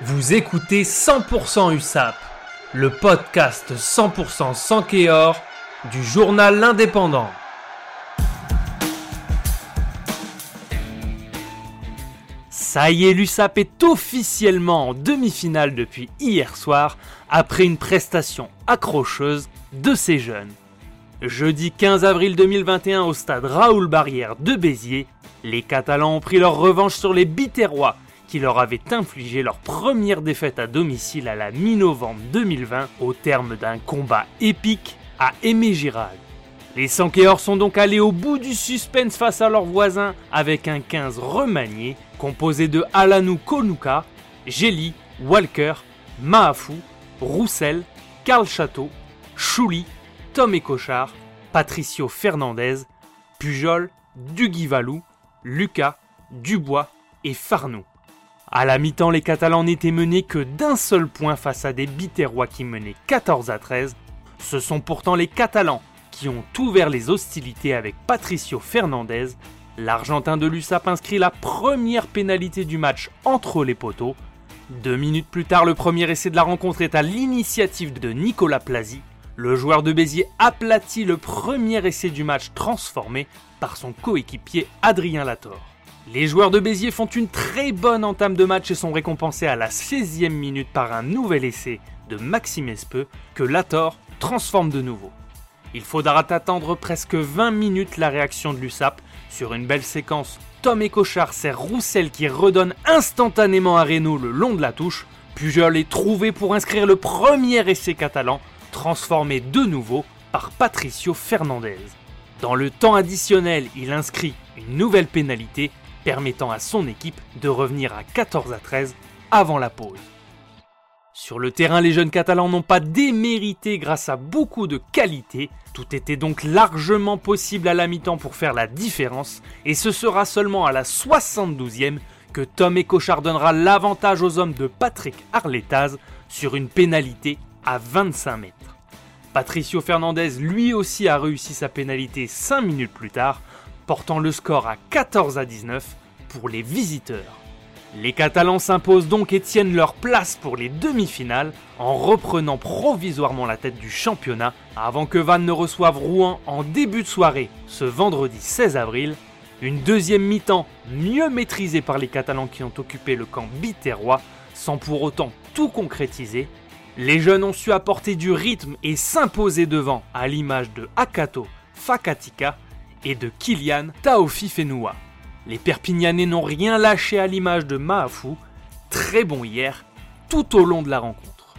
Vous écoutez 100% USAP, le podcast 100% sans Kéor du journal L'Indépendant. Ça y est, l'USAP est officiellement en demi-finale depuis hier soir, après une prestation accrocheuse de ces jeunes. Jeudi 15 avril 2021 au stade Raoul Barrière de Béziers, les Catalans ont pris leur revanche sur les Biterrois qui leur avaient infligé leur première défaite à domicile à la mi-novembre 2020 au terme d'un combat épique à Aimé Girard. Les Sankéors sont donc allés au bout du suspense face à leurs voisins avec un 15 remanié composé de Alanou Konuka, Gély, Walker, Mahafou, Roussel, Karl Château, Chouli, Tom Cochard, Patricio Fernandez, Pujol, Duguivalou, Lucas, Dubois et Farnou. À la mi-temps, les Catalans n'étaient menés que d'un seul point face à des Biterrois qui menaient 14 à 13. Ce sont pourtant les Catalans qui ont ouvert les hostilités avec Patricio Fernandez. L'Argentin de l'USAP inscrit la première pénalité du match entre les poteaux. Deux minutes plus tard, le premier essai de la rencontre est à l'initiative de Nicolas Plasi. Le joueur de Béziers aplatit le premier essai du match transformé par son coéquipier Adrien Lator. Les joueurs de Béziers font une très bonne entame de match et sont récompensés à la 16e minute par un nouvel essai de Maxime Espeux que Lator transforme de nouveau. Il faudra attendre presque 20 minutes la réaction de l'USAP sur une belle séquence. Tom et Cochard sert Roussel qui redonne instantanément à Renault le long de la touche. Pujol est trouvé pour inscrire le premier essai catalan transformé de nouveau par Patricio Fernandez. Dans le temps additionnel, il inscrit une nouvelle pénalité permettant à son équipe de revenir à 14 à 13 avant la pause. Sur le terrain, les jeunes catalans n'ont pas démérité grâce à beaucoup de qualité. Tout était donc largement possible à la mi-temps pour faire la différence, et ce sera seulement à la 72e que Tom et Cochard donnera l'avantage aux hommes de Patrick Arletaz sur une pénalité à 25 mètres. Patricio Fernandez lui aussi a réussi sa pénalité 5 minutes plus tard, portant le score à 14 à 19 pour les visiteurs. Les Catalans s'imposent donc et tiennent leur place pour les demi-finales en reprenant provisoirement la tête du championnat avant que Vannes ne reçoive Rouen en début de soirée ce vendredi 16 avril. Une deuxième mi-temps mieux maîtrisée par les Catalans qui ont occupé le camp biterrois sans pour autant tout concrétiser les jeunes ont su apporter du rythme et s'imposer devant, à l'image de Akato Fakatika et de Kylian Taofi Fenoua. Les Perpignanais n'ont rien lâché à l'image de Mahafou, très bon hier, tout au long de la rencontre.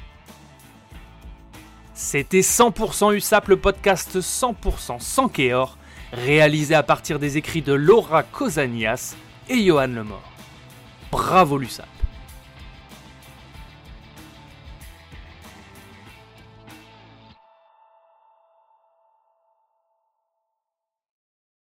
C'était 100% USAP, le podcast 100% sans Kéor, réalisé à partir des écrits de Laura Cosanias et Johan Lemort. Bravo l'USAP